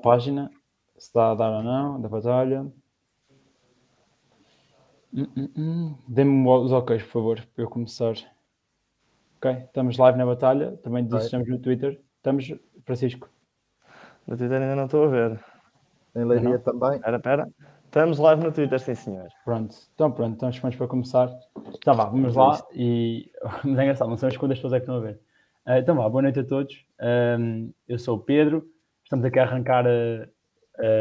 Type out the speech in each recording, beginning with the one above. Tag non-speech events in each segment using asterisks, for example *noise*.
página, se está a dar ou não, da batalha. Hum, hum, hum. Dê-me os OKs, por favor, para eu começar. Ok, estamos live na batalha, também estamos no Twitter. Estamos, Francisco. No Twitter ainda não estou a ver. Em Leiria também. Espera, espera. Estamos live no Twitter, sim senhor. Pronto, então pronto, estamos prontos para começar. Então vá, vamos lá e... *laughs* Mas é engraçado, não sabemos quantas pessoas é que estão a ver. Uh, então vá, boa noite a todos. Um, eu sou o Pedro, estamos aqui a arrancar uh,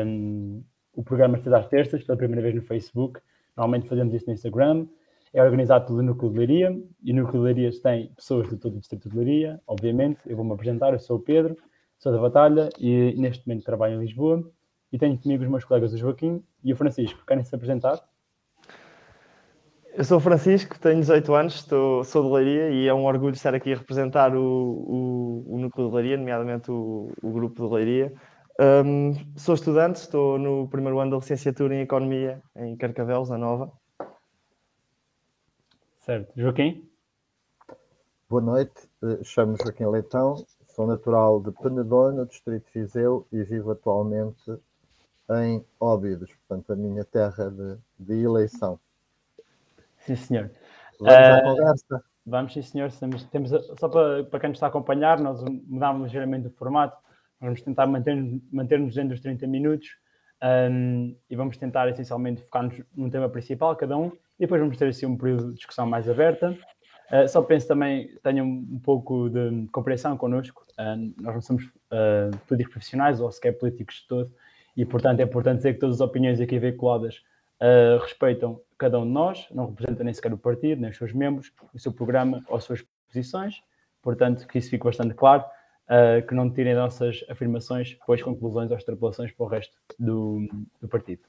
um, o programa todas às terças, pela primeira vez no Facebook. Normalmente fazemos isso no Instagram. É organizado pelo Núcleo de Leiria e o Núcleo de Leiria tem pessoas de todo o Distrito de Leiria, obviamente. Eu vou-me apresentar, eu sou o Pedro, sou da Batalha e neste momento trabalho em Lisboa e tenho comigo os meus colegas o Joaquim e o Francisco. Querem se apresentar? Eu sou o Francisco, tenho 18 anos, estou, sou de Leiria e é um orgulho estar aqui a representar o, o, o núcleo de Leiria, nomeadamente o, o grupo de Leiria. Um, sou estudante, estou no primeiro ano da licenciatura em Economia em Carcavelos, na Nova. Certo. Joaquim? Boa noite, eh, chamo-me Joaquim Leitão, sou natural de Penedor, no Distrito de Viseu, e vivo atualmente em Óbidos, portanto, a minha terra de, de eleição. Sim, senhor. Vamos uh, à conversa. Vamos, sim, senhor. Temos, temos, só para, para quem nos está a acompanhar, nós mudámos ligeiramente o formato. Vamos tentar manter-nos manter dentro dos 30 minutos um, e vamos tentar essencialmente focar-nos num tema principal, cada um, e depois vamos ter assim um período de discussão mais aberta. Uh, só penso também tenham um pouco de compreensão connosco. Uh, nós não somos uh, políticos profissionais ou sequer políticos de todo, e portanto é importante dizer que todas as opiniões aqui veiculadas respeitam cada um de nós, não representam nem sequer o partido, nem os seus membros, o seu programa ou as suas posições. Portanto, que isso fique bastante claro uh, que não tirem nossas afirmações, depois conclusões ou extrapolações para o resto do, do partido.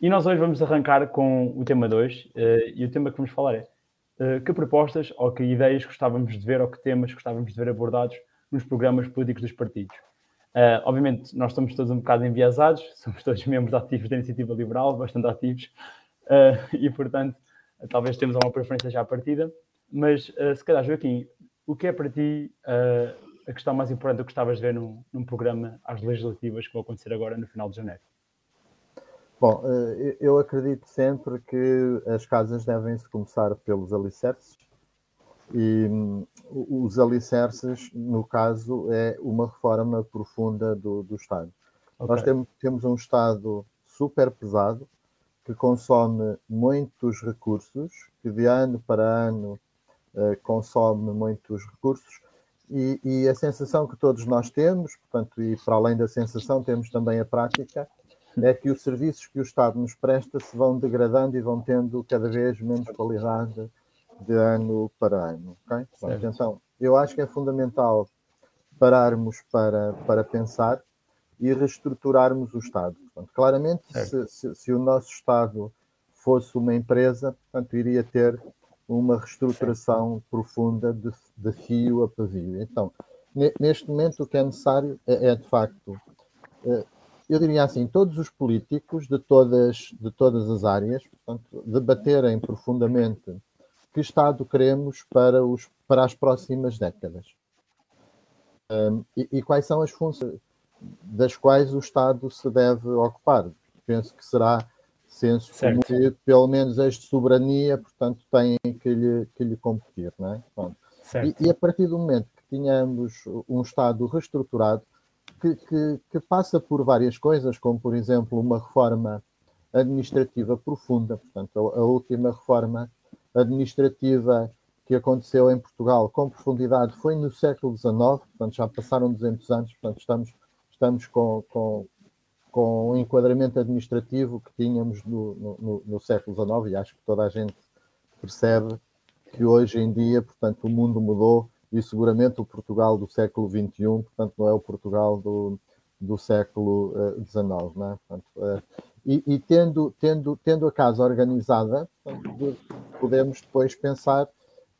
E nós hoje vamos arrancar com o tema 2, uh, e o tema que vamos falar é uh, que propostas ou que ideias gostávamos de ver ou que temas gostávamos de ver abordados nos programas políticos dos partidos. Uh, obviamente, nós estamos todos um bocado enviesados, *laughs* somos todos membros ativos da Iniciativa Liberal, bastante ativos, uh, *laughs* e portanto, talvez temos uma preferência já à partida. Mas, uh, se calhar, Joaquim, o que é para ti a questão mais importante que gostavas de ver num, num programa às legislativas que vão acontecer agora no final de janeiro? Bom, eu acredito sempre que as casas devem-se começar pelos alicerces e hum, os alicerces, no caso, é uma reforma profunda do, do Estado. Okay. Nós temos, temos um Estado super pesado que consome muitos recursos, que de ano para ano uh, consome muitos recursos e, e, a sensação que todos nós temos, portanto, e para além da sensação, temos também a prática, é que os serviços que o Estado nos presta se vão degradando e vão tendo cada vez menos qualidade de ano para ano. Okay? Bom, então, eu acho que é fundamental pararmos para, para pensar e reestruturarmos o Estado. Portanto, claramente, se, se, se, o nosso Estado fosse uma empresa, portanto, iria ter uma reestruturação profunda de, de fio a pavio. Então, neste momento, o que é necessário é, é de facto, eh, eu diria assim, todos os políticos de todas, de todas as áreas, portanto, debaterem profundamente que Estado queremos para, os, para as próximas décadas. Um, e, e, quais são as funções das quais o Estado se deve ocupar. Penso que será senso que, pelo menos, as de soberania, portanto, têm que lhe, que lhe competir. Não é? E, e, a partir do momento que tínhamos um Estado reestruturado, que, que, que, passa por várias coisas, como, por exemplo, uma reforma administrativa profunda, portanto, a, a última reforma administrativa que aconteceu em Portugal com profundidade foi no século XIX, portanto, já passaram 200 anos, portanto, estamos, estamos com, com com o enquadramento administrativo que tínhamos no, no, no, século XIX, e acho que toda a gente percebe que hoje em dia, portanto, o mundo mudou e seguramente o Portugal do século XXI, portanto, não é o Portugal do, do século XIX, uh, não é? Portanto, uh, e, e, tendo, tendo, tendo a casa organizada, podemos depois pensar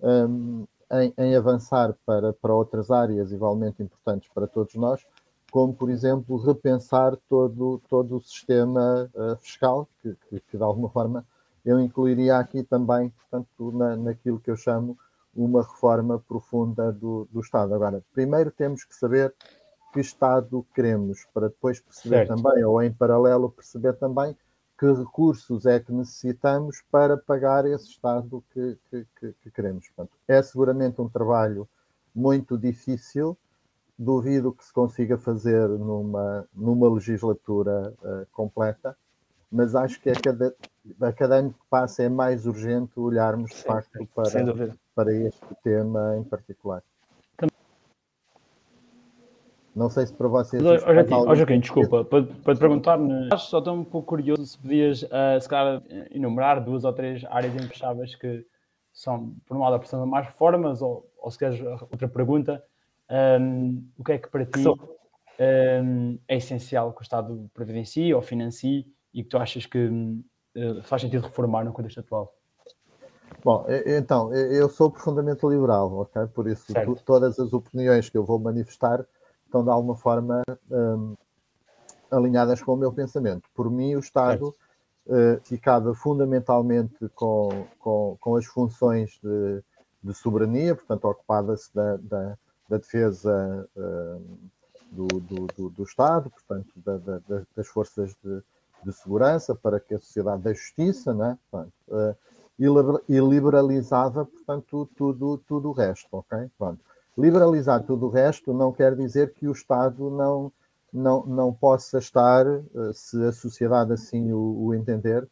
um, em, em, avançar para, para outras áreas igualmente importantes para todos nós, como, por exemplo, repensar todo, todo o sistema uh, fiscal, que, que, que, de alguma forma eu incluiria aqui também, portanto, na, naquilo que eu chamo uma reforma profunda do, do Estado. Agora, primeiro temos que saber que Estado queremos, para depois perceber certo. também, ou em paralelo, perceber também que recursos é que necessitamos para pagar esse Estado que, que, que, que queremos. Portanto, é seguramente um trabalho muito difícil, duvido que se consiga fazer numa, numa legislatura uh, completa, mas acho que a cada, a cada ano que passa é mais urgente olharmos de facto para, para este tema em particular. Não sei se para vocês. Ó, Joaquim, desculpa, para, para te perguntar, só estou um pouco curioso se podias, uh, se calhar, enumerar duas ou três áreas em que são, por um lado, apresentando mais formas, ou, ou se queres outra pergunta, um, o que é que para ti um, é essencial que o Estado previdencie ou financie e que tu achas que uh, faz sentido reformar no contexto atual? Bom, então, eu sou profundamente liberal, ok? Por isso, todas as opiniões que eu vou manifestar estão de alguma forma um, alinhadas com o meu pensamento. Por mim, o Estado uh, ficava fundamentalmente com, com, com as funções de, de soberania, portanto, ocupada-se da, da, da, defesa uh, do, do, do, do, Estado, portanto, da, das forças de, de, segurança, para que a sociedade da justiça, né? portanto, uh, e liberalizava, portanto, tudo, tudo o resto, ok? Pronto. Liberalizar tudo o resto não quer dizer que o Estado não, não, não possa estar, eh, se a sociedade assim o, o entender,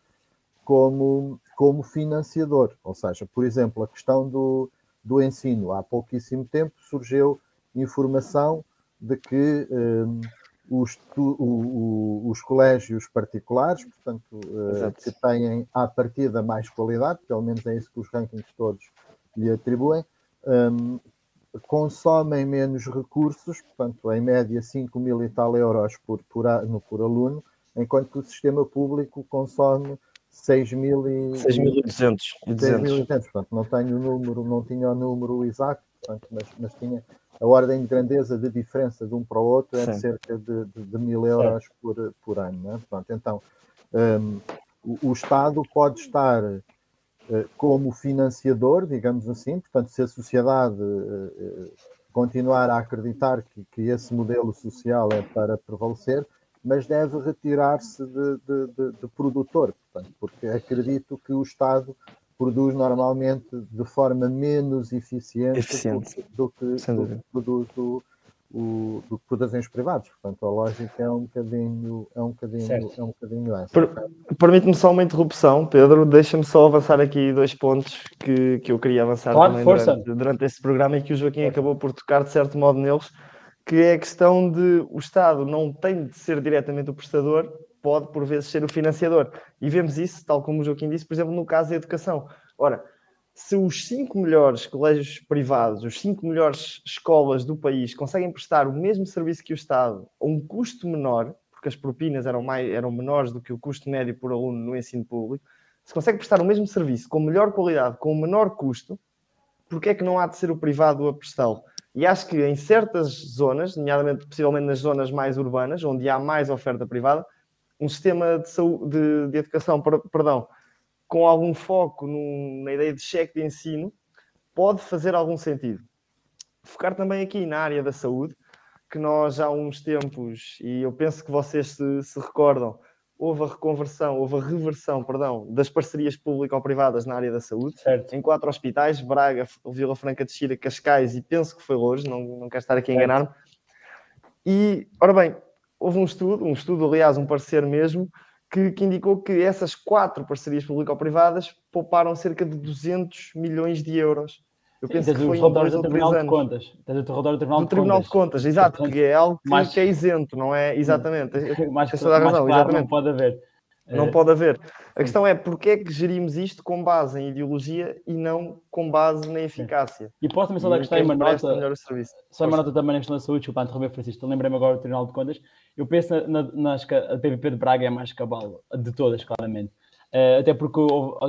como, como financiador. Ou seja, por exemplo, a questão do, do ensino. Há pouquíssimo tempo surgiu informação de que um, eh, os, tu, o, o, os colégios particulares, portanto, uh, que têm à partida mais qualidade, pelo menos é isso que os rankings todos lhe atribuem, um, consomem menos recursos, portanto, em média 5 mil e tal euros por, por, ano, por aluno, enquanto que o sistema público consome 6.200. 6.200, portanto, não tenho o número, não tinha o número exato, portanto, mas, mas tinha a ordem de grandeza de diferença de um para o outro é de cerca de, de, de mil euros por, por ano. Né? Portanto, então, um, o, o Estado pode estar como financiador, digamos assim, portanto, se a sociedade eh, eh, continuar a acreditar que, que esse modelo social é para prevalecer, mas deve retirar-se de, de, de, de, produtor, portanto, porque acredito que o Estado produz normalmente de forma menos eficiente, eficiente. Do, que, do que produz o, o, do que produzem privados. Portanto, a lógica é um bocadinho, é um bocadinho, é um bocadinho essa. Per, Permite-me só uma interrupção, Pedro. Deixa-me só avançar aqui dois pontos que, que eu queria avançar claro, também durante, durante este programa e que o Joaquim acabou por tocar de certo modo neles, que é a questão de o Estado não tem de ser diretamente o prestador, pode por vezes ser o financiador. E vemos isso, tal como o Joaquim disse, por exemplo, no caso da educação. Ora, se os cinco melhores colégios privados, os cinco melhores escolas do país conseguem prestar o mesmo serviço que o Estado a um custo menor, porque as propinas eram, mais, eram menores do que o custo médio por aluno no ensino público, se consegue prestar o mesmo serviço com melhor qualidade, com menor custo, porque é que não há de ser o privado a prestá-lo? E acho que em certas zonas, nomeadamente possivelmente nas zonas mais urbanas, onde há mais oferta privada, um sistema de, saúde, de, de educação, perdão, com algum foco num, na ideia de cheque de ensino, pode fazer algum sentido. Focar também aqui na área da saúde, que nós há uns tempos, e eu penso que vocês se, se recordam, houve a reconversão, houve a reversão, perdão, das parcerias público-privadas na área da saúde, certo. em quatro hospitais, Braga, Vila Franca de Xira, Cascais e penso que foi Louros, não, não quero estar aqui a enganar-me. E, ora bem, houve um estudo, um estudo, aliás, um parecer mesmo, que, que, indicou que essas quatro parcerias público-privadas pouparam cerca de 200 milhões de euros. Eu Sim, penso que foi em dois ou três anos. De Contas. Tens o relatório do Tribunal, do Tribunal de, Contas. de Contas. exato, Portanto, que é algo que, mais... que, é isento, não é? Exatamente. *laughs* Mais, mais razão, claro, exatamente. pode haver. Não pode haver. A questão é porque é que gerimos isto com base em ideologia e não com base na eficácia. E posso também só dar que uma nota. Só uma nota também na questão da saúde, desculpa, interromper Francisco. Lembrei-me agora do Tribunal de Contas. Eu penso na, na, a PPP de Braga é a mais cabal de todas, claramente. Uh, até porque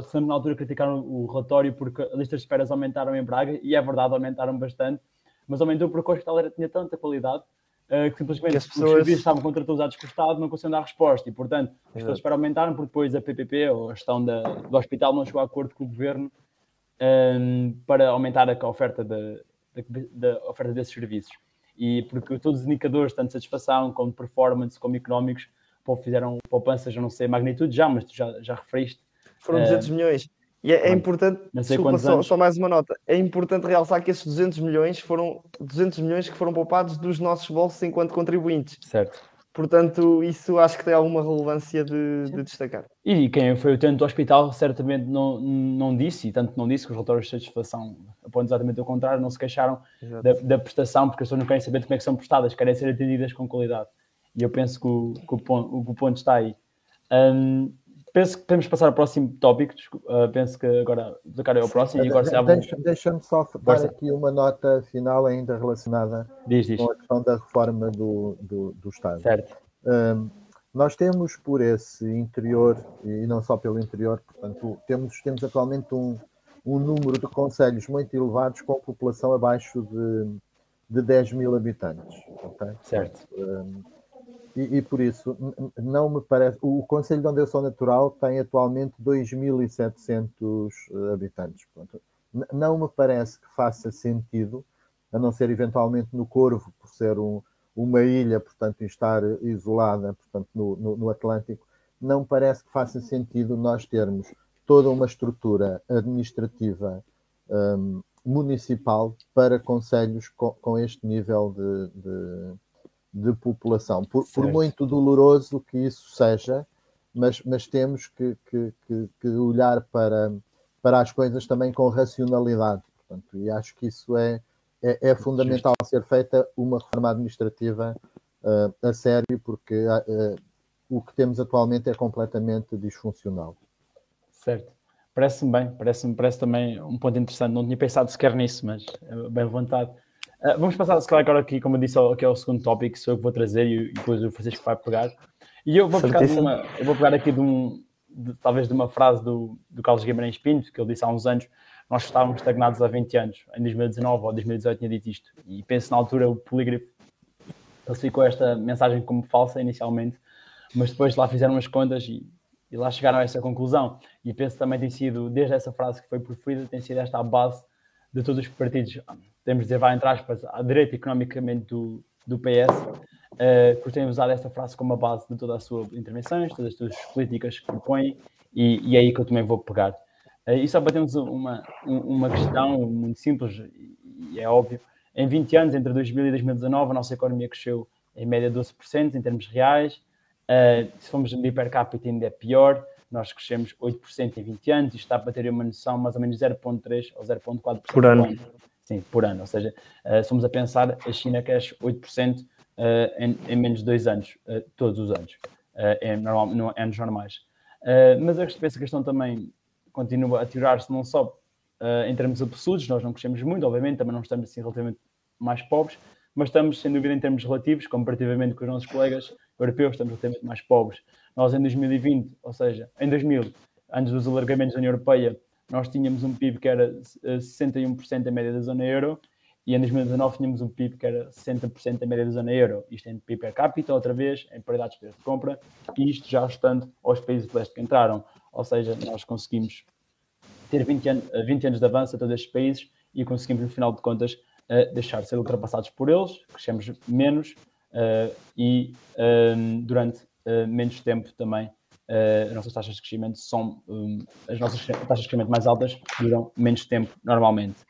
sempre na altura criticaram o relatório porque as listas de esperas aumentaram em Braga e é verdade, aumentaram bastante, mas aumentou porque o hospital era, tinha tanta qualidade uh, que simplesmente que as pessoas... os serviços estavam contratualizados com o Estado não conseguiam dar resposta e, portanto, as pessoas para aumentaram porque depois a PPP, ou a gestão da, do hospital, não chegou a acordo com o governo um, para aumentar a oferta, de, de, de, oferta desses serviços. e porque todos os indicadores, tanto de satisfação como de performance, como económicos, fizeram poupanças, eu não sei a magnitude já, mas tu já, já referiste. Foram 200 uh, milhões. E é, é importante, desculpa, só, só, mais uma nota, é importante realçar que esses 200 milhões foram 200 milhões que foram poupados dos nossos bolsos enquanto contribuintes. Certo. Portanto, isso acho que tem alguma relevância de, de destacar. E quem foi o utente do hospital certamente não, não disse, e tanto não disse que os relatórios de satisfação apontam exatamente o contrário, não se queixaram da, da, prestação, porque as pessoas não querem saber como é que são prestadas, querem ser atendidas com qualidade. E eu penso que o, que o, ponto, o ponto, está aí. Um, penso que podemos passar ao próximo tópico. Uh, penso que agora o é o próximo. E agora de, deixa, Deixa-me só dar aqui uma nota final ainda relacionada diz, diz. com a questão da reforma do, do, do Estado. Certo. Um, nós temos por esse interior, e não só pelo interior, portanto, temos, temos atualmente um, um número de conselhos muito elevados com população abaixo de, de 10 mil habitantes. Okay? Certo. Um, e, e, por isso, não me parece. O Conselho de onde eu sou natural tem atualmente 2.700 eh, habitantes. Portanto, não me parece que faça sentido, a não ser eventualmente no Corvo, por ser um, uma ilha, portanto, estar isolada portanto, no, no, no Atlântico, não parece que faça sentido nós termos toda uma estrutura administrativa um, municipal para conselhos com, com este nível de, de de população, por, por, muito doloroso que isso seja, mas, mas temos que, que, que, que, olhar para, para as coisas também com racionalidade. Portanto, e acho que isso é, é, é fundamental ser feita uma reforma administrativa uh, a sério, porque uh, o que temos atualmente é completamente disfuncional. Certo. Parece-me bem, parece-me parece também um ponto interessante. Não tinha pensado sequer nisso, mas é bem levantado. Uh, vamos passar, se calhar, agora aqui, como eu disse, aqui é o segundo tópico, sou eu que vou trazer e, depois o Francisco vai pegar. E eu vou pegar, uma, eu vou pegar aqui de um, de, talvez de uma frase do, do Carlos Guimarães Pinto, que ele disse há uns anos, nós estávamos estagnados há 20 anos, em 2019 ou 2018 tinha dito isto. E penso na altura o polígrafo classificou esta mensagem como falsa inicialmente, mas depois lá fizeram as contas e, e lá chegaram a essa conclusão. E penso que também tem sido, desde essa frase que foi preferida, tem sido esta a base de todos os partidos podemos dizer, vai entre aspas, à direita economicamente do, do PS, uh, eh, que tem usado esta frase como a base de toda a sua intervenções, todas as suas políticas que propõe, e, e é aí que eu também vou pegar. Uh, e só batemos uma, uma questão muito simples, e é óbvio, em 20 anos, entre 2000 e 2019, a nossa economia cresceu em média 12% em termos reais, uh, se formos medir per capita ainda é pior, nós crescemos 8% em 20 anos, isto está para ter uma noção mais ou menos 0,3% ou 0,4% por ano. Sim, por ano. Ou seja, uh, somos a pensar, a China cresce 8% uh, em, em, menos de dois anos, uh, todos os anos, em, normal, no, anos normais. mas essa questão também continua a tirar-se não só em termos absolutos, nós não crescemos muito, obviamente, também não estamos assim relativamente mais pobres, mas estamos, sem dúvida, em termos relativos, comparativamente com os nossos colegas europeus, estamos relativamente mais pobres. Nós, em 2020, ou seja, em 2000, antes dos alargamentos da União Europeia, nós tínhamos um PIB que era 61% da média da zona euro e em 2019 tínhamos um PIB que era 60% da média da zona euro. Isto em PIB per capita, outra vez, em paridade de compra, e isto já estando aos países do leste que entraram. Ou seja, nós conseguimos ter 20 anos, 20 anos de avanço a todos estes países e conseguimos, no final de contas, uh, deixar de ser ultrapassados por eles, crescemos menos uh, e um, durante uh, menos tempo também uh, as nossas taxas de crescimento são um, as nossas taxas de crescimento mais altas duram menos tempo normalmente.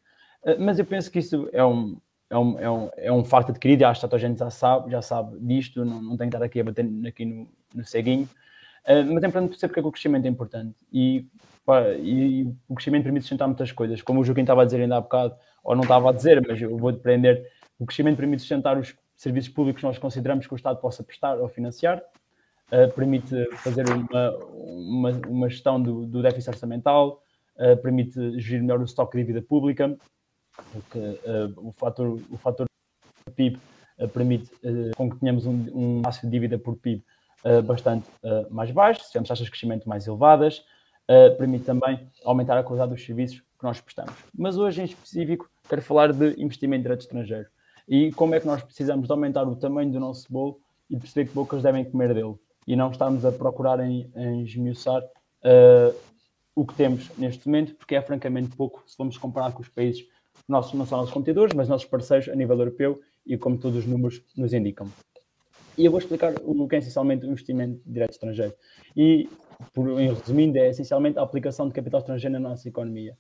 Uh, mas eu penso que isso é um, é um, é um, é um facto adquirido, acho que a gente já sabe, já sabe disto, não, não tem que estar aqui a bater aqui no, no ceguinho, uh, mas é importante perceber porque é que o crescimento é importante. E, pá, e, o crescimento permite sustentar muitas coisas, como o Joaquim estava a dizer ainda há bocado, ou não estava a dizer, mas eu vou depender, o crescimento permite sustentar os serviços públicos que nós consideramos que o Estado possa prestar ou financiar, uh, permite fazer uma, uma, uma gestão do, do, déficit orçamental, uh, permite gerir melhor o estoque de dívida pública, porque uh, o fator, o fator PIB permite com que tenhamos um, um de dívida por PIB bastante mais baixo, se tivermos taxas de crescimento mais elevadas, permite também aumentar a qualidade dos serviços que nós prestamos. Mas hoje, em específico, quero falar de investimento direto estrangeiro e como é que nós precisamos de aumentar o tamanho do nosso bolo e perceber que bocas devem comer dele e não estarmos a procurar em, em esmiuçar uh, o que temos neste momento, porque é francamente pouco se vamos comparar com os países nossos, não são nossos competidores, mas nossos parceiros a nível europeu e como todos os números nos indicam. E eu vou explicar o que é essencialmente o investimento direto estrangeiro. E, por, em resumindo, é essencialmente a aplicação de capital estrangeiro na nossa economia.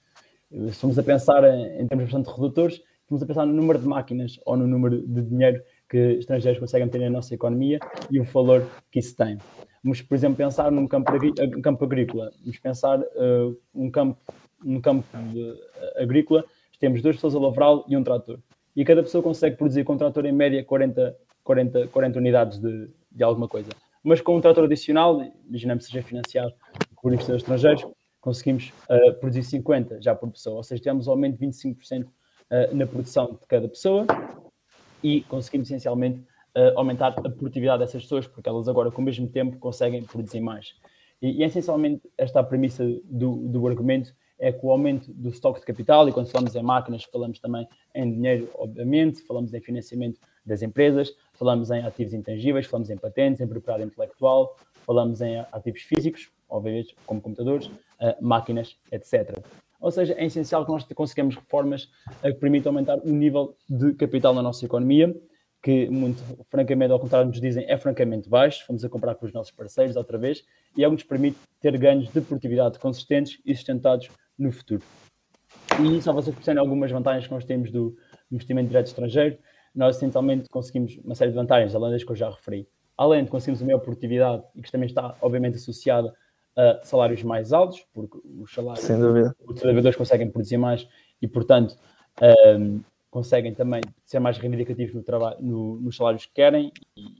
Se estamos a pensar em, em termos bastante redutores, estamos a pensar no número de máquinas ou no número de dinheiro que estrangeiros conseguem ter na nossa economia e o valor que isso tem. Vamos, por exemplo, pensar num campo, um campo agrícola. Vamos pensar uh, um campo, um campo de, uh, agrícola, temos duas pessoas a lavrá-lo e um trator. E cada pessoa consegue produzir com um trator em média 40, 40, 40 unidades de, de alguma coisa. Mas com um trator adicional, imaginamos que seja financiado por investidores estrangeiros, conseguimos uh, produzir 50 já por pessoa, ou seja, temos um aumento de 25% uh, na produção de cada pessoa e conseguimos essencialmente uh, aumentar a produtividade dessas pessoas, porque elas agora, com o mesmo tempo, conseguem produzir mais. E, e essencialmente, esta é a premissa do, do argumento é que o aumento do estoque de capital, e quando falamos em máquinas, falamos também em dinheiro, obviamente, falamos em financiamento das empresas, falamos em ativos intangíveis, falamos em patentes, em propriedade intelectual, falamos em ativos físicos, obviamente, como computadores, uh, máquinas, etc. Ou seja, é essencial que nós consigamos reformas que permitam aumentar o nível de capital na nossa economia, que, muito francamente, ao contrário nos dizem, é francamente baixo. Vamos a comprar com os nossos parceiros outra vez, e é o que nos permite ter ganhos de produtividade consistentes e sustentados no futuro. E só vocês percebem algumas vantagens que nós temos do investimento direto estrangeiro, nós essencialmente conseguimos uma série de vantagens, além das que eu já referi. Além de conseguirmos a maior produtividade e que também está, obviamente, associada a salários mais altos, porque os salários os trabalhadores conseguem produzir mais e, portanto, um, conseguem também ser mais reivindicativos no trabalho, no, nos salários que querem e,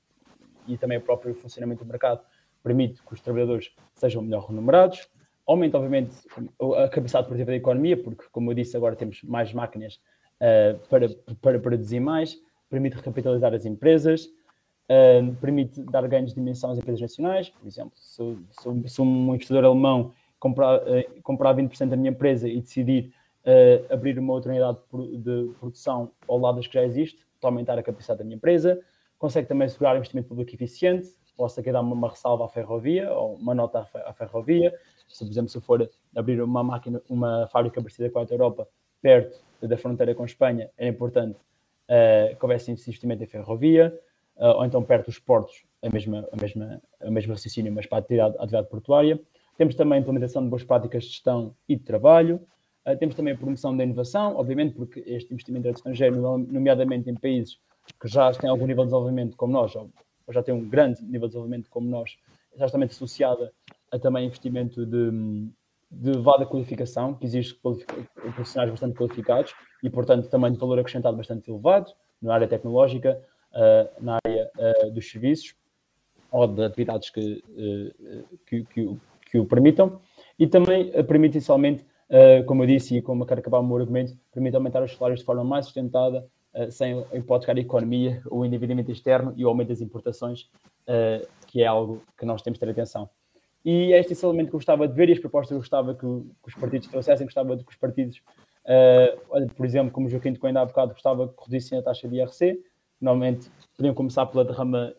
e também o próprio funcionamento do mercado permite que os trabalhadores sejam melhor remunerados. Aumenta, obviamente, a capacidade produtiva da economia, porque, como eu disse, agora temos mais máquinas uh, para, para produzir mais, permite recapitalizar as empresas, uh, permite dar ganhos de dimensão às empresas nacionais. Por exemplo, se, se, se um investidor alemão comprar, uh, comprar 20% da minha empresa e decidir abrir uma outra unidade de produção ao lado das que já existe, para aumentar a capacidade da minha empresa, consegue também assegurar investimento público eficiente, posso aqui dar uma, uma ressalva à ferrovia ou uma nota à, ferrovia. Se, por exemplo, se for abrir uma máquina, uma fábrica parecida com a Europa perto da fronteira com a Espanha, é importante uh, que houvesse investimento em ferrovia, uh, ou então perto dos portos, a mesma, a mesma, a mesma raciocínio, mas para a atividade, a atividade portuária. Temos também a implementação de boas práticas de gestão e de trabalho. Uh, temos também a promoção da inovação, obviamente, porque este investimento estrangeiro, nomeadamente em países que já têm algum nível de desenvolvimento como nós, ou já tem um grande nível de desenvolvimento como nós, exatamente associada a também investimento de, de elevada qualificação, que exige profissionais bastante qualificados e, portanto, também de valor acrescentado bastante elevado na área tecnológica, na área uh, dos serviços ou de atividades que, uh, que, que, o, que, o permitam. E também permite, inicialmente, como eu disse, e como eu quero acabar o meu argumento, permite aumentar os salários de forma mais sustentada sem hipotecar a economia, o endividamento externo e o aumento das importações, que é algo que nós temos de ter atenção. E é este elemento que eu gostava de ver e as propostas que eu gostava que, os partidos trouxessem, gostava de que os partidos, por exemplo, como o Joaquim de Coimbra há bocado, gostava que reduzissem a taxa de IRC, normalmente podiam começar pela derrama,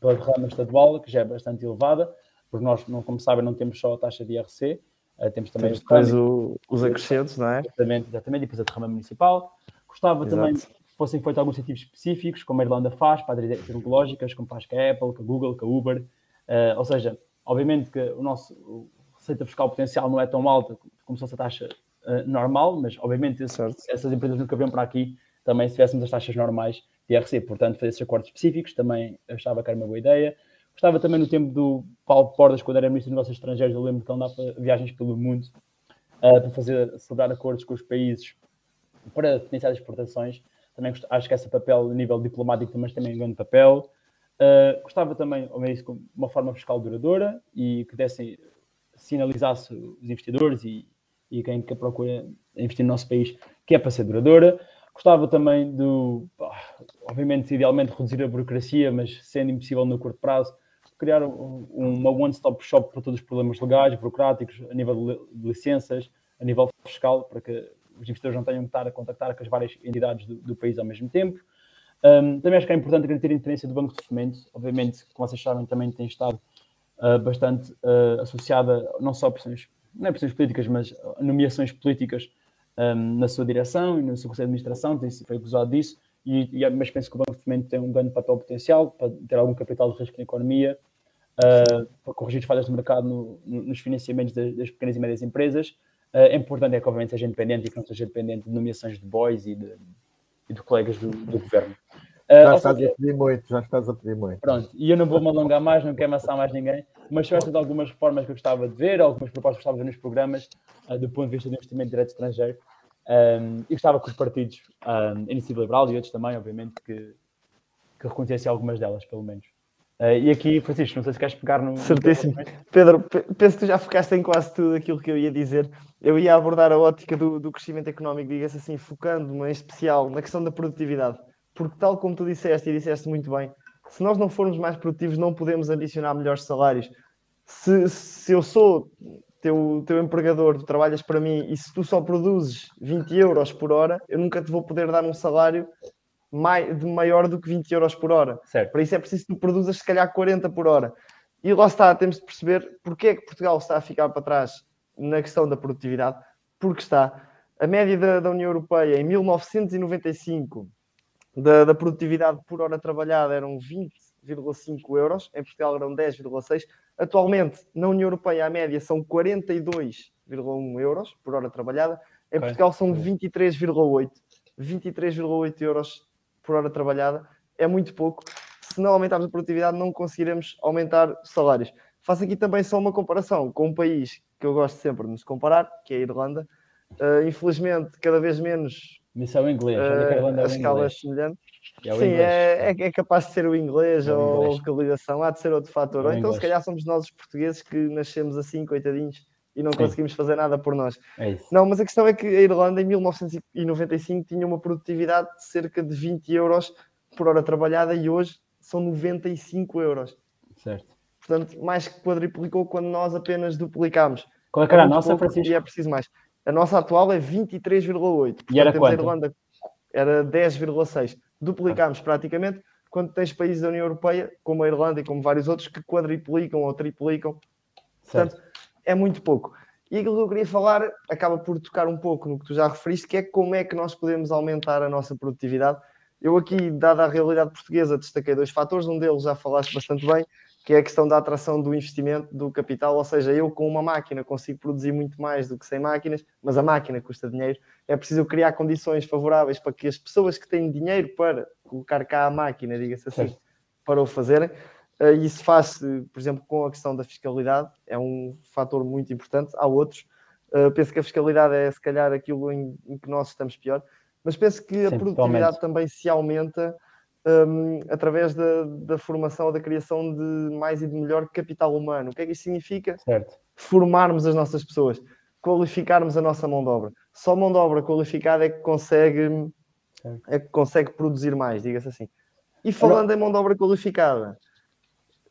pela derrama estadual, que já é bastante elevada, porque nós, não, como sabem, não temos só a taxa de IRC, Uh, temos também temos depois o, os acrescentos, não é? Exatamente, exatamente, e depois a derrama municipal. Gostava Exato. também que fossem feitos alguns incentivos específicos, como a Irlanda faz, para áreas tecnológicas, como faz com a Apple, com a Google, com a Uber. Uh, ou seja, obviamente que o nosso receita fiscal potencial não é tão alta como se fosse a taxa uh, normal, mas obviamente esse, essas empresas nunca vêm para aqui também se tivéssemos as taxas normais IRC. Portanto, fazer esses acordos específicos também achava que era uma boa ideia. Gostava também no tempo do Paulo Portas, quando era Ministro dos Negócios Estrangeiros, eu lembro que ele andava viagens pelo mundo uh, para fazer, celebrar acordos com os países para as exportações. Também acho que esse papel a nível diplomático também tem um grande papel. Uh, gostava também, ao menos, uma forma fiscal duradoura e que dessem, sinalizasse os investidores e, e quem que procura investir no nosso país que é para ser duradoura. Gostava também do, obviamente, idealmente reduzir a burocracia, mas sendo impossível no curto prazo, criar uma one-stop shop para todos os problemas legais, burocráticos, a nível de licenças, a nível fiscal, para que os investidores não tenham que estar a contactar com as várias entidades do, do país ao mesmo tempo. Um, também acho que é importante garantir a independência do Banco de Fomento. Obviamente, como vocês sabem, também tem estado uh, bastante uh, associada não só a pressões, não é pressões políticas, mas nomeações políticas um, na sua direção e no seu conselho de administração, foi acusado disso. e, e, mas penso que o Banco de Fomento tem um grande papel potencial para ter algum capital de risco na economia, uh, para corrigir as falhas do mercado no, no, nos financiamentos das, das, pequenas e médias empresas. Uh, é importante é que, obviamente, seja independente e que não seja dependente de nomeações de boys e de, e de colegas do, do governo. Uh, já estás a pedir muito, já estás a pedir muito. Pronto, e eu não vou me alongar mais, não quero amassar mais ninguém, mas são estas algumas reformas que eu gostava de ver, algumas propostas que gostava de ver nos programas, uh, do ponto de vista do investimento direto estrangeiro. Um, e gostava que os partidos, um, Iniciativa Liberal e outros também, obviamente, que, que reconhecessem algumas delas, pelo menos. Uh, e aqui, Francisco, não sei se queres pegar no. Certíssimo. Pedro, penso que tu já focaste em quase tudo aquilo que eu ia dizer. Eu ia abordar a ótica do, do crescimento económico, diga-se assim, focando-me em especial na questão da produtividade. Porque, tal como tu disseste e disseste muito bem, se nós não formos mais produtivos, não podemos ambicionar melhores salários. Se, se eu sou teu, teu empregador, tu trabalhas para mim e se tu só produzes 20 euros por hora, eu nunca te vou poder dar um salário de maior do que 20 euros por hora. Certo. Para isso é preciso que tu produzas se calhar 40 por hora. E lá está, temos de perceber porque é que Portugal está a ficar para trás na questão da produtividade. Porque está. A média da, da União Europeia em 1995 da, da produtividade por hora trabalhada eram 20,5 euros, em Portugal eram 10,6. Atualmente, na União Europeia, a média são 42,1 euros por hora trabalhada, em. Portugal são 23,8. 23,8 euros por hora trabalhada é muito pouco. Se não aumentarmos a produtividade, não conseguiremos aumentar salários. Faço aqui também só uma comparação com um país que eu gosto sempre de nos comparar, que é a Irlanda. Uh, infelizmente, cada vez menos Missão inglês, uh, a escala é semelhante. É Sim, é, é, é, capaz de ser o inglês é o ou a localização, há de ser outro fator. É ou então, se calhar, somos nós os portugueses que nascemos assim, coitadinhos, e não conseguimos fazer nada por nós. É não, mas a questão é que a Irlanda, em 1995, tinha uma produtividade de cerca de 20 euros por hora trabalhada e hoje são 95 euros. Certo. Portanto, mais que quadriplicou quando nós apenas duplicámos. Qual é que era a nossa, Francisco? E é preciso mais. A nossa atual é 23,8. E era quanto? A Irlanda era 10,6. Duplicámos praticamente, quando tens países da União Europeia, como a Irlanda e como vários outros, que quadriplicam ou triplicam. Certo. Portanto, é muito pouco. E aquilo que eu queria falar acaba por tocar um pouco no que tu já referiste, que é como é que nós podemos aumentar a nossa produtividade. Eu aqui, dada a realidade portuguesa, destaquei dois fatores, um deles já falaste bastante bem, que é a questão da atração do investimento do capital, ou seja, eu com uma máquina consigo produzir muito mais do que sem máquinas, mas a máquina custa dinheiro. É preciso criar condições favoráveis para que as pessoas que têm dinheiro para colocar cá a máquina, diga-se assim, Sim. para o fazerem. Uh, isso faz, por exemplo, com a questão da fiscalidade, é um fator muito importante. Há outros. Uh, penso que a fiscalidade é, se calhar, aquilo em, que nós estamos pior, mas penso que Sim, a produtividade totalmente. também se aumenta um, através da, da, formação ou da criação de mais e de melhor capital humano. O que é que isso significa? Certo. Formarmos as nossas pessoas, qualificarmos a nossa mão de obra. Só mão de obra qualificada é que consegue, é que consegue produzir mais, diga-se assim. E falando em mão de obra qualificada,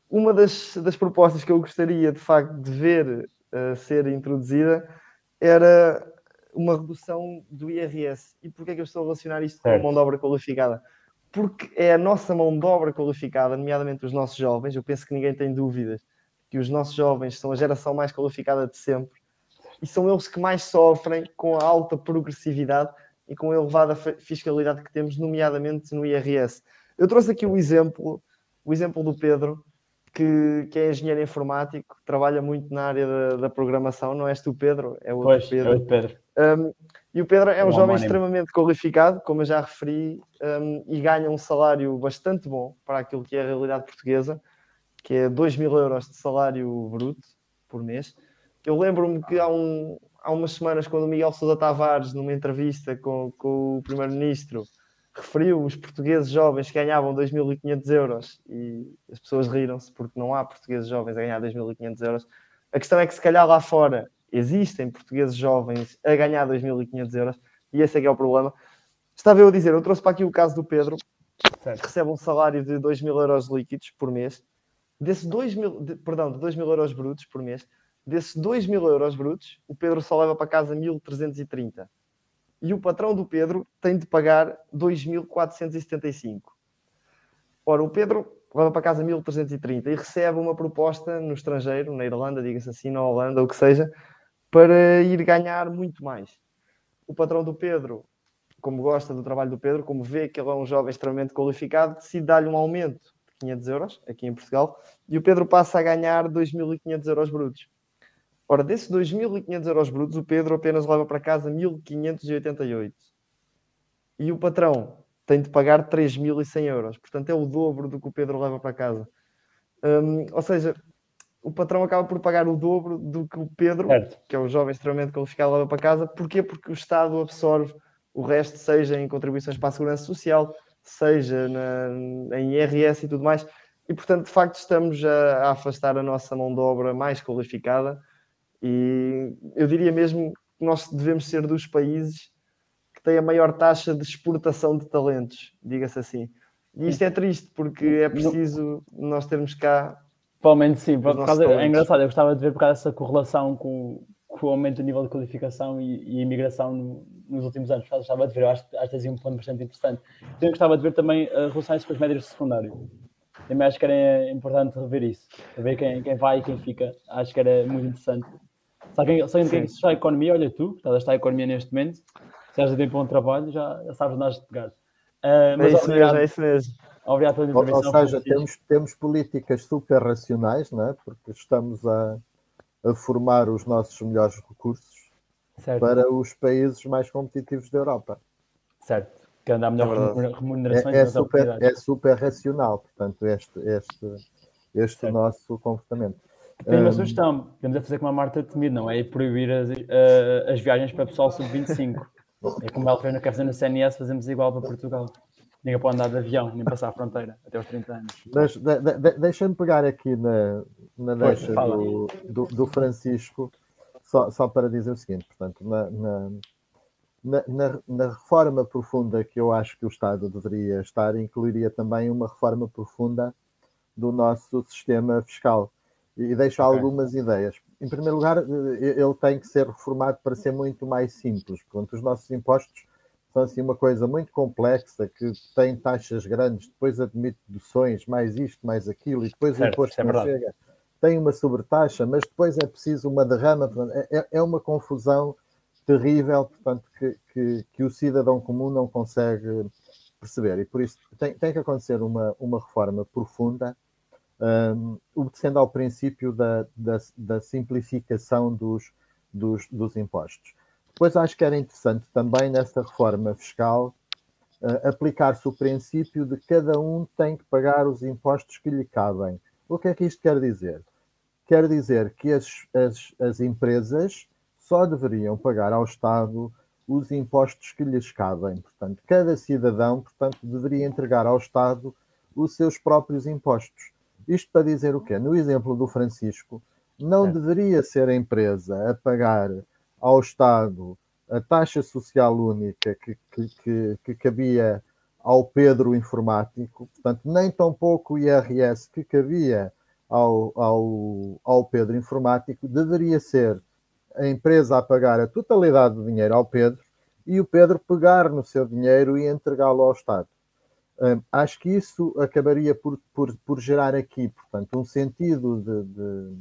uma das, das propostas que eu gostaria de facto de ver uh, ser introduzida era uma redução do IRS. E porquê é que eu estou a relacionar isto certo. com a mão de obra qualificada? Porque é a nossa mão de obra qualificada, nomeadamente os nossos jovens. Eu penso que ninguém tem dúvidas que os nossos jovens são a geração mais qualificada de sempre e são eles que mais sofrem com a alta progressividade e com a elevada fiscalidade que temos, nomeadamente no IRS. Eu trouxe aqui o exemplo, o exemplo do Pedro, que, que é engenheiro informático, trabalha muito na área da, da programação, não és tu, Pedro? É o outro pois, Pedro. É o Pedro. Um, e o Pedro é um, um jovem extremamente qualificado, como eu já referi, um, e ganha um salário bastante bom para aquilo que é a realidade portuguesa, que é 2 mil euros de salário bruto por mês. Eu lembro-me que há, um, há umas semanas, quando o Miguel Sousa Tavares, numa entrevista com, com o Primeiro-Ministro, referiu os portugueses jovens que ganhavam 2.500 euros e as pessoas riram-se porque não há portugueses jovens a ganhar 2.500 euros. A questão é que, se calhar, lá fora existem portugueses jovens a ganhar 2.500 euros e esse é que é o problema. Estava eu a dizer, eu trouxe para aqui o caso do Pedro, certo. que recebe um salário de 2 mil euros líquidos por mês, desses 2 mil, de, perdão, de 2 mil euros brutos por mês, desses 2 mil euros brutos, o Pedro só leva para casa 1.330. E o patrão do Pedro tem de pagar 2.475. Ora, o Pedro leva para casa 1.330 e recebe uma proposta no estrangeiro, na Irlanda, diga-se assim, na Holanda, ou o que seja, para ir ganhar muito mais. O patrão do Pedro como gosta do trabalho do Pedro, como vê que ele é um jovem extremamente qualificado, decide dar-lhe um aumento de 500 euros aqui em Portugal e o Pedro passa a ganhar 2.500 euros brutos. Ora, desses 2.500 euros brutos, o Pedro apenas leva para casa 1.588. E o patrão tem de pagar 3.100 euros. Portanto, é o dobro do que o Pedro leva para casa. Um, ou seja, o patrão acaba por pagar o dobro do que o Pedro, certo. que é o jovem extremamente qualificado, leva para casa. Porquê? Porque o Estado absorve o resto, seja em contribuições para a segurança social, seja na, em IRS e tudo mais. E, portanto, de facto, estamos a, a afastar a nossa mão de obra mais qualificada e eu diria mesmo que nós devemos ser dos países que têm a maior taxa de exportação de talentos, diga-se assim. E isto é triste porque é preciso nós termos cá. Provavelmente sim, por causa, é engraçado, eu gostava de ver por causa dessa correlação com, com o aumento do nível de qualificação e, e imigração no, nos últimos anos. Eu gostava de ver, eu acho, acho que tens um plano bastante interessante. Então, eu gostava de ver também a relação com os médios de secundário. Também acho que era importante rever isso, ver quem, quem vai e quem fica. Acho que era muito interessante se alguém, se alguém quer estudar economia, olha tu, que estás a economia neste momento, se has de tempo um trabalho, já, já sabes onde has de pegar. Uh, mas é isso obrigado, mesmo, é isso mesmo. Pela intervenção. Ou, ou seja, temos, temos políticas super racionais, não é? porque estamos a, a formar os nossos melhores recursos certo. para os países mais competitivos da Europa. Certo, que anda a melhor é remunerações é, é, super, é super racional, portanto, este, este, este nosso comportamento. Tenho uma sugestão. Podemos a fazer como a Marta Temido, não é? proibir as, as viagens para pessoal sub-25. *laughs* É como ela fez no Café no CNS, fazemos igual para Portugal. Ninguém pode andar de avião, nem passar a fronteira, até aos 30 anos. Mas de, de, deixa-me pegar aqui na, na deixa do, do, do, Francisco, só, só para dizer o seguinte, portanto, na, na, na, na, reforma profunda que eu acho que o Estado deveria estar, incluiria também uma reforma profunda do nosso sistema fiscal e deixo okay. algumas ideias. Em primeiro lugar, eh, ele tem que ser reformado para ser muito mais simples. Portanto, os nossos impostos são assim uma coisa muito complexa que tem taxas grandes, depois admite deduções, mais isto, mais aquilo, e depois certo, o imposto é não chega. Tem uma sobretaxa, mas depois é preciso uma derrama. É, é, é uma confusão terrível, portanto, que, que, que, o cidadão comum não consegue perceber. E por isso tem, tem que acontecer uma, uma reforma profunda um, obedecendo ao princípio da, da, da simplificação dos, dos, dos, impostos. Depois acho que era interessante também nessa reforma fiscal uh, aplicar-se o princípio de cada um tem que pagar os impostos que lhe cabem. O que é que isto quer dizer? Quer dizer que as, as, as empresas só deveriam pagar ao Estado os impostos que lhes cabem. Portanto, cada cidadão portanto, deveria entregar ao Estado os seus próprios impostos. Isto para dizer o quê? No exemplo do Francisco, não é. deveria ser a empresa a pagar ao Estado a taxa social única que, que, que, que cabia ao Pedro informático, portanto, nem tão pouco o IRS que cabia ao, ao, ao Pedro informático, deveria ser a empresa a pagar a totalidade do dinheiro ao Pedro e o Pedro pegar no seu dinheiro e entregá-lo ao Estado. Acho que isso acabaria por, por, por gerar aqui, portanto, um sentido de, de,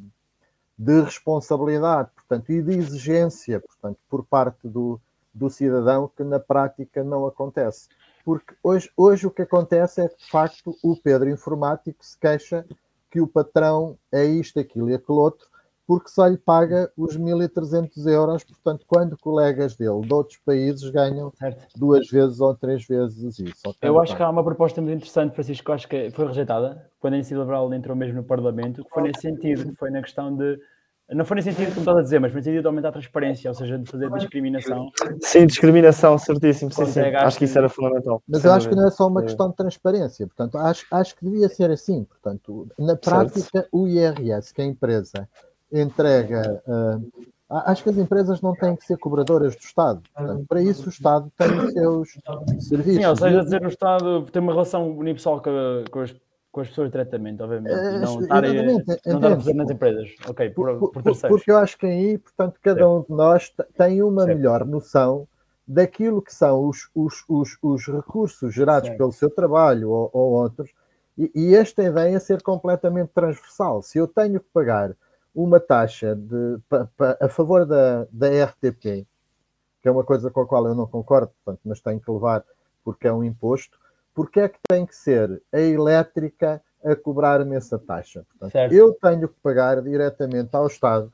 de, responsabilidade, portanto, e de exigência, portanto, por parte do, do cidadão que na prática não acontece. Porque hoje, hoje o que acontece é que, de facto, o Pedro informático se queixa que o patrão é isto, aquilo e aquele outro, porque só lhe paga os 1.300 euros. Portanto, quando colegas dele de outros países ganham certo. duas vezes ou três vezes isso. Eu acho que há uma proposta muito interessante, Francisco, acho que foi rejeitada quando a Iniciativa Liberal entrou mesmo no Parlamento, que foi nesse sentido, que foi na questão de. Não foi nesse sentido, como estás a dizer, mas foi no sentido de aumentar a transparência, ou seja, de fazer discriminação. Sim, discriminação, certíssimo. Sim, sim. Acho que isso era fundamental. Mas eu acho que não é só uma questão de transparência. Portanto, acho, acho que devia ser assim. Portanto, na prática, certo. o IRS, que é a empresa entrega. Uh, acho que as empresas não têm que ser cobradoras do Estado. Portanto, para isso, o Estado tem os seus serviços. Sim, ou seja, dizer, o Estado tem uma relação unipessoal com, com as com as pessoas diretamente, obviamente. Uh, não estar, não a fazer nas empresas. Ok, por, por, por terceiros. Porque eu acho que aí, portanto, cada um de nós tem uma certo. melhor noção daquilo que são os, os, os, os recursos gerados certo. pelo seu trabalho ou, ou outros, e, e, esta ideia é ser completamente transversal. Se eu tenho que pagar uma taxa de, pa, pa, a favor da, da RTP que é uma coisa com a qual eu não concordo, portanto, mas tenho que levar porque é um imposto, porque é que tem que ser a elétrica a cobrar-me essa taxa? Portanto, eu tenho que pagar diretamente ao Estado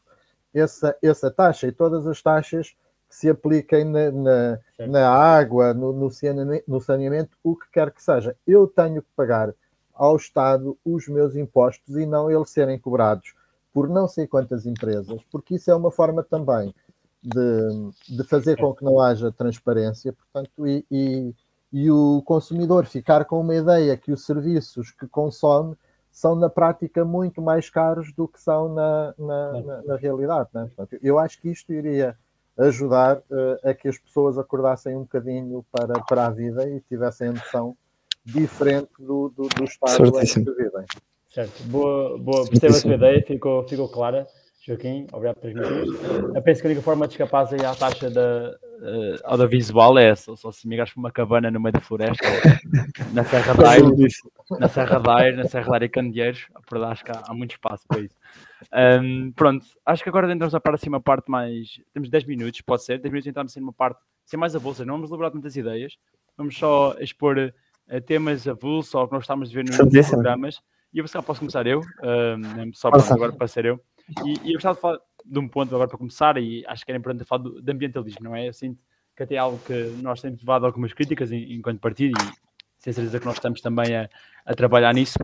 essa, essa taxa e todas as taxas que se apliquem na, na, na água, no, no, saneamento, no saneamento, o que quer que seja. Eu tenho que pagar ao Estado os meus impostos e não eles serem cobrados por não sei quantas empresas, porque isso é uma forma também de, de fazer com que não haja transparência, portanto, e, e, e o consumidor ficar com uma ideia que os serviços que consome são na prática muito mais caros do que são na, na, na, na realidade. Né? Portanto, eu acho que isto iria ajudar uh, a que as pessoas acordassem um bocadinho para, para a vida e tivessem a noção diferente do, do, do estado Certíssimo. em que vivem. Certo, boa, boa. percebo a tua ideia, ficou, ficou clara. Joaquim, obrigado por transmitir. Eu penso que a única forma de escapar aí à taxa da uh, audiovisual é só, só se migrares para uma cabana no meio da floresta, *laughs* na Serra da Aire, na Serra da Aire, na Serra da Aire e Candeeiros, por acho que há, há, muito espaço para isso. Um, pronto, acho que agora entramos a parte assim uma parte mais. Temos 10 minutos, pode ser, 10 minutos entramos assim numa parte sem mais avulsa, não vamos elaborar muitas ideias, vamos só expor uh, temas avulsos ou que nós estamos a ver nos programas. E eu posso começar eu, um, só para, agora para ser eu. E, e eu gostava de falar de um ponto agora para começar, e acho que era importante falar do, de ambientalismo, não é? Eu sinto que até é algo que nós temos levado algumas críticas enquanto partido, e sem certeza que nós estamos também a, a trabalhar nisso,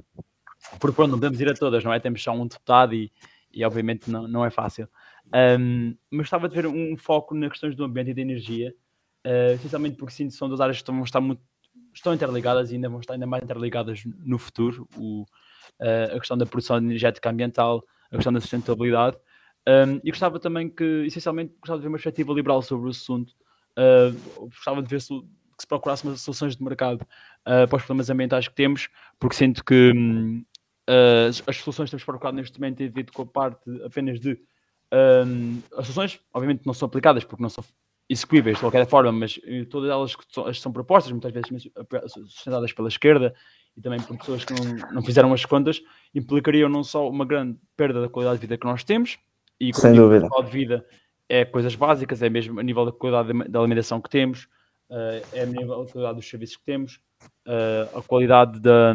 porque pronto, não podemos ir a todas, não é? Temos só um deputado e, e obviamente não, não é fácil. Um, mas gostava de ver um foco nas questões do ambiente e da energia, uh, essencialmente porque sinto que são duas áreas que estão, estar muito, estão interligadas e ainda vão estar ainda mais interligadas no futuro. O, a questão da produção energética ambiental, a questão da sustentabilidade. Um, e gostava também que, essencialmente, gostava de ver uma perspectiva liberal sobre o assunto. Uh, gostava de ver se, que se procurasse umas soluções de mercado uh, para os problemas ambientais que temos, porque sinto que um, uh, as soluções que temos procurado neste momento têm vindo com a parte apenas de. Um, as soluções, obviamente, não são aplicadas porque não são execuíveis de qualquer forma, mas eh, todas elas que são, são propostas, muitas vezes sustentadas pela esquerda e também por pessoas que não, não fizeram as contas, implicariam não só uma grande perda da qualidade de vida que nós temos, e Sem dúvida. qualidade de vida é coisas básicas, é mesmo a nível da qualidade da alimentação que temos, uh, é a nível da qualidade dos serviços que temos, uh, a qualidade da,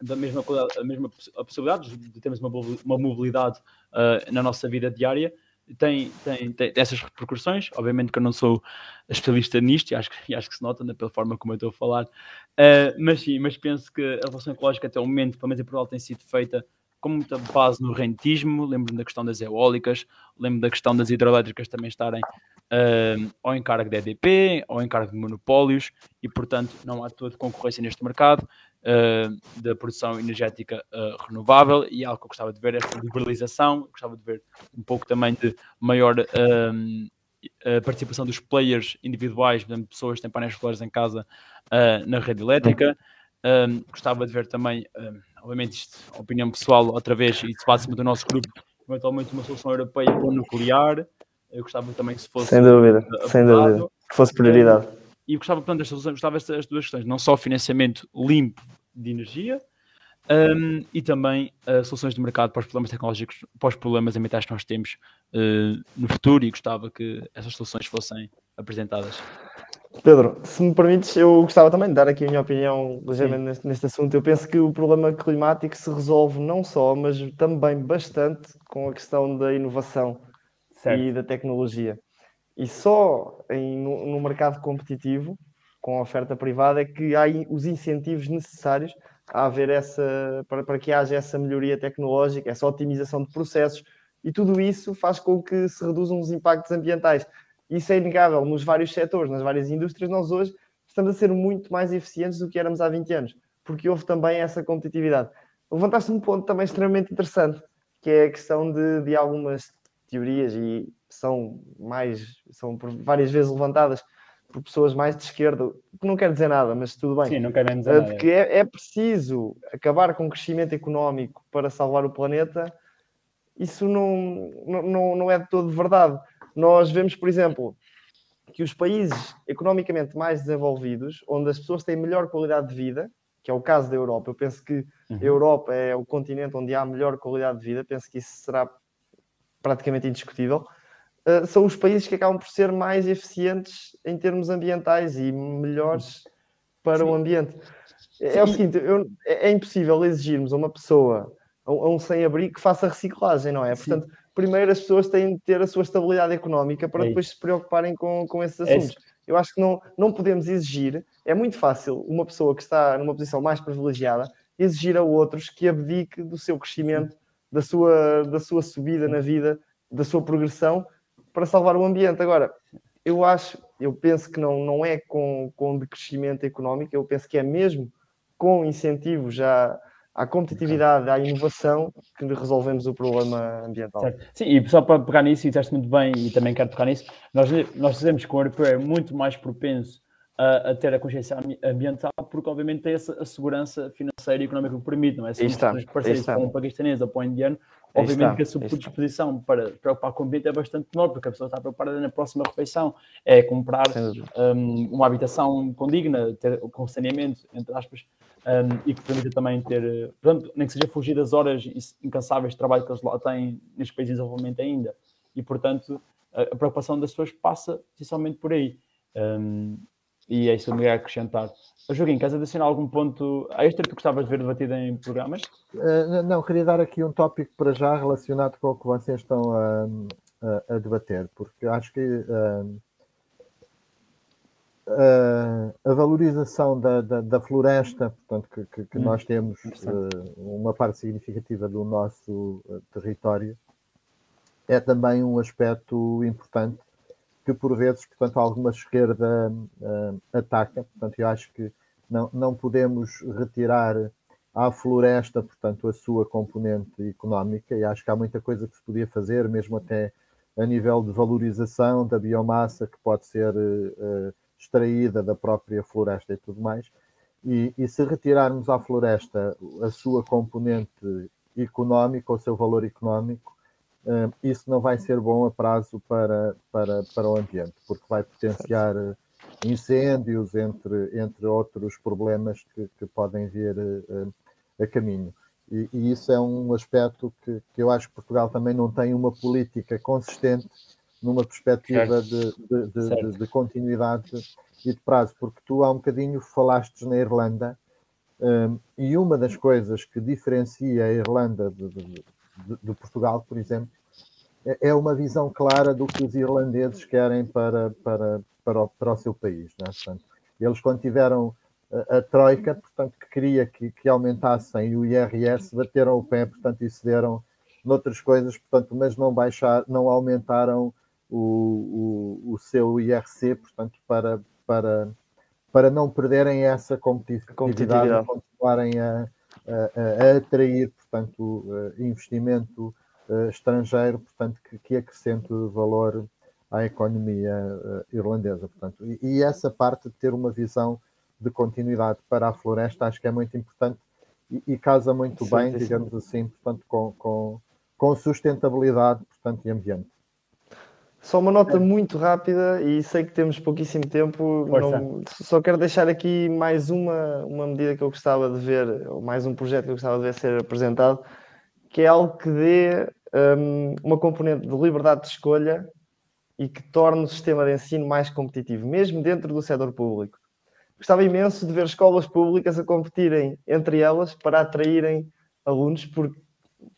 da mesma, a mesma a possibilidade de termos uma, uma mobilidade uh, na nossa vida diária, tem, tem, tem essas repercussões. Obviamente que eu não sou especialista nisto e acho, e acho que se nota né, pela forma como eu estou a falar, uh, mas sim, mas penso que a revolução ecológica até o momento, pelo menos em Portugal, tem sido feita com muita base no rentismo. Lembro-me da questão das eólicas, lembro da questão das hidroelétricas também estarem uh, ao encargo da EDP, ao encargo de monopólios, e portanto não há toda concorrência neste mercado uh, da produção energética uh, renovável e algo que eu gostava de ver é essa liberalização, gostava de ver um pouco também de maior participação dos players individuais, portanto, pessoas que têm painéis solares em casa na rede elétrica. Um, gostava de ver também, um, obviamente, isto, opinião pessoal, outra vez, e bate-se do nosso grupo, eventualmente uma solução europeia para o nuclear. Eu gostava também que se fosse. Sem dúvida, sem dúvida, que fosse prioridade e gostava, portanto, destas gostava destas duas questões, não só financiamento limpo de energia um, e também uh, soluções de mercado para os problemas tecnológicos, para os problemas ambientais que nós temos uh, no futuro e gostava que essas soluções fossem apresentadas. Pedro, se me permites, eu gostava também de dar aqui a minha opinião ligeiramente neste, neste, assunto. Eu penso que o problema climático se resolve não só, mas também bastante com a questão da inovação certo. e da tecnologia. E só em, no, no, mercado competitivo, com a oferta privada, é que há os incentivos necessários a haver essa, para, para que haja essa melhoria tecnológica, essa otimização de processos, e tudo isso faz com que se reduzam os impactos ambientais. Isso é inegável nos vários setores, nas várias indústrias, nós hoje estamos a ser muito mais eficientes do que éramos há 20 anos, porque houve também essa competitividade. Levantaste um ponto também extremamente interessante, que é a questão de, de algumas teorias e são mais, são várias vezes levantadas por pessoas mais de esquerda, que não quer dizer nada, mas tudo bem. Sim, não quer dizer nada. De que é, é preciso acabar com o crescimento económico para salvar o planeta, isso não, não, não é de todo verdade. Nós vemos, por exemplo, que os países economicamente mais desenvolvidos, onde as pessoas têm melhor qualidade de vida, que é o caso da Europa, eu penso que uhum. a Europa é o continente onde há melhor qualidade de vida, penso que isso será praticamente indiscutível uh, são os países que acabam por ser mais eficientes em termos ambientais e melhores para Sim. o ambiente. É, é o seguinte, eu, é, é impossível exigirmos a uma pessoa, a um, um sem-abrigo, que faça reciclagem, não é? Sim. Portanto, primeiro as pessoas têm de ter a sua estabilidade económica para é depois se preocuparem com, com esses é assuntos. É eu acho que não, não podemos exigir, é muito fácil uma pessoa que está numa posição mais privilegiada exigir a outros que abdique do seu crescimento, da sua, da sua subida na vida, da sua progressão para salvar o ambiente. Agora, eu acho, eu penso que não, não é com, com decrescimento económico, eu penso que é mesmo com incentivos à, à competitividade, à inovação, que resolvemos o problema ambiental. Certo. Sim, e só para pegar nisso, e disseste muito bem, e também quero tocar nisso, nós, nós dizemos que o europeu é muito mais propenso a, a, ter a consciência ambiental, porque obviamente tem essa, a segurança financeira e económica que permite, não é? Se os parceiros para um paquistanês ou para um indiano, obviamente que a sua predisposição para preocupar com o ambiente é bastante menor, porque a pessoa está preocupada na próxima refeição, é comprar um, uma habitação condigna, ter, com saneamento, entre aspas, um, e que permita também ter, portanto, nem que seja fugir das horas incansáveis de trabalho que eles lá têm neste país de desenvolvimento ainda. E, portanto, a, a preocupação das pessoas passa essencialmente por aí. Um, e é isso que eu me ia acrescentar. Joaquim, queres adicionar algum ponto extra que tu gostavas de ver debatido em programas? Uh, não, queria dar aqui um tópico para já relacionado com o que vocês estão a, a, a debater, porque acho que uh, uh, a valorização da, da, da, floresta, portanto, que, que, que hum, nós temos uma parte significativa do nosso território, é também um aspecto importante que por vezes, portanto, alguma esquerda uh, ataca. Portanto, eu acho que não, não podemos retirar à floresta, portanto, a sua componente económica e acho que há muita coisa que se podia fazer, mesmo até a nível de valorização da biomassa que pode ser uh, extraída da própria floresta e tudo mais. E, e, se retirarmos à floresta a sua componente económica, o seu valor económico, isso não vai ser bom a prazo para, para, para o ambiente, porque vai potenciar uh, incêndios, entre, entre outros problemas que, que podem vir uh, a caminho. E, e, isso é um aspecto que, que eu acho que Portugal também não tem uma política consistente numa perspectiva de, de, de, de, continuidade e de prazo, porque tu há um bocadinho falaste na Irlanda um, e uma das coisas que diferencia a Irlanda de, Portugal, por exemplo, é, é uma visão clara do que os irlandeses querem para, para, para, o, para o seu país. Né? Portanto, eles, quando tiveram a, a Troika, portanto, que queria que, que aumentassem o IRS, bateram o pé, portanto, e cederam noutras coisas, portanto, mas não baixar, não aumentaram o, o, o seu IRC, portanto, para, para, para não perderem essa competitividade, competitividade. continuarem a, a, a, atrair, portanto, eh, investimento uh, estrangeiro, portanto, que, que acrescente valor à economia irlandesa. Portanto, e, e, essa parte de ter uma visão de continuidade para a floresta acho que é muito importante e, e casa muito sim, bem, sim. digamos assim, portanto, com, com, com sustentabilidade portanto, e ambiente. Só uma nota muito rápida e sei que temos pouquíssimo tempo. Não, só quero deixar aqui mais uma, uma medida que eu gostava de ver, ou mais um projeto que eu gostava de ver ser apresentado, que é algo que dê um, uma componente de liberdade de escolha e que torne o sistema de ensino mais competitivo, mesmo dentro do setor público. Gostava imenso de ver escolas públicas a competirem entre elas para atraírem alunos, porque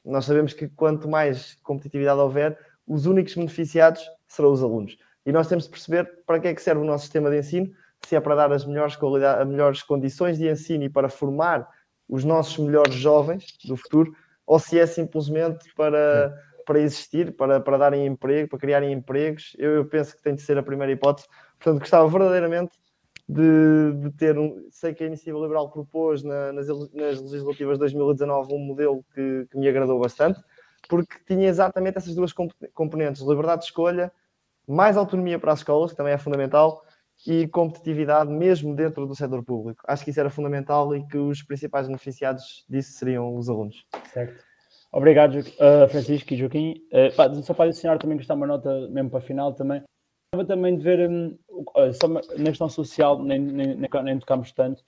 nós sabemos que quanto mais competitividade houver, os únicos beneficiados serão os alunos. E nós temos de perceber para que é que serve o nosso sistema de ensino, se é para dar as melhores, as melhores condições de ensino e para formar os nossos melhores jovens do futuro, ou se é simplesmente para, para existir, para, para darem emprego, para criarem empregos. Eu, eu penso que tem de ser a primeira hipótese. Portanto, gostava verdadeiramente de, de ter um. Sei que a Iniciativa Liberal propôs na, nas, nas legislativas de 2019 um modelo que, que me agradou bastante porque tinha exatamente essas duas componentes: liberdade de escolha, mais autonomia para as escolas, que também é fundamental, e competitividade mesmo dentro do setor público. Acho que isso era fundamental e que os principais beneficiados disso seriam os alunos. Certo. Obrigado, uh, Francisco e Joaquim. Pá, só para adicionar também, gostar uma nota mesmo para a final também. Gostava também de ver, um, só na questão social, nem, nem, nem, tocamos tanto,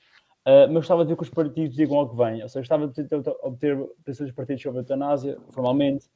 Uh, mas gostava de ver que os partidos digam ao que vem. Ou seja, gostava de obter, obter posições dos partidos sobre a eutanásia, formalmente.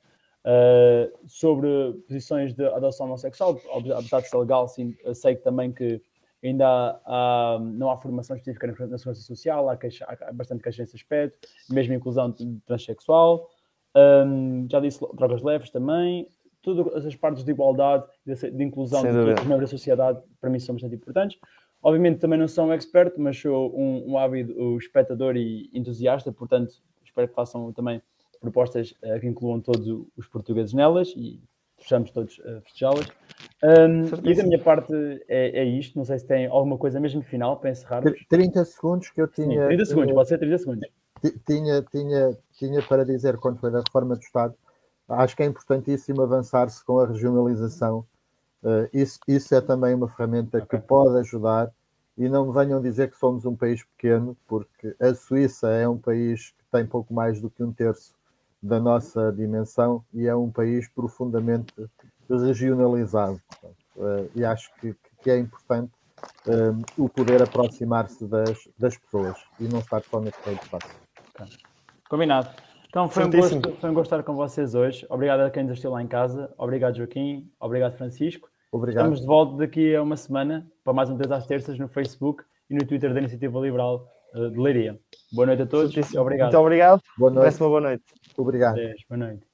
Uh, sobre posições de adoção homossexual, apesar de ser legal, sim, sei que também que ainda há, há, não há formação específica na, na segurança social, há, queixa, há, bastante queixa nesse aspecto, mesmo inclusão transexual, um, já disse drogas leves também, todas as partes de igualdade, de, de inclusão de todos os membros da sociedade, para mim são bastante importantes. Obviamente também não sou um expert, mas sou um, um ávido espectador e entusiasta, portanto espero que façam também propostas uh, que incluam todos os portugueses nelas e possamos todos uh, festejá-las. Um, e da minha parte é, é, isto. Não sei se tem alguma coisa mesmo final para encerrar. 30 segundos que eu tinha. Sim, 30 segundos, uh, pode ser 30 segundos. Tinha, tinha, tinha para dizer quando foi da reforma do Estado. Acho que é importantíssimo avançar-se com a regionalização. Uh, isso, isso é também uma ferramenta okay. que pode ajudar. E não me venham dizer que somos um país pequeno, porque a Suíça é um país que tem pouco mais do que um terço da nossa dimensão e é um país profundamente regionalizado. Uh, e acho que, que é importante uh, o poder aproximar-se das, das pessoas e não estar forma de fácil. Combinado. Então foi um, gosto, foi um gosto estar com vocês hoje. Obrigado a quem nos assistiu lá em casa. Obrigado, Joaquim. Obrigado, Francisco. Obrigado. Estamos de volta daqui a uma semana para mais um Três às Terças no Facebook e no Twitter da Iniciativa Liberal uh, de Leiria. Boa noite a todos. Obrigado. Muito obrigado. Boa noite. uma boa noite. Obrigado. Boa noite.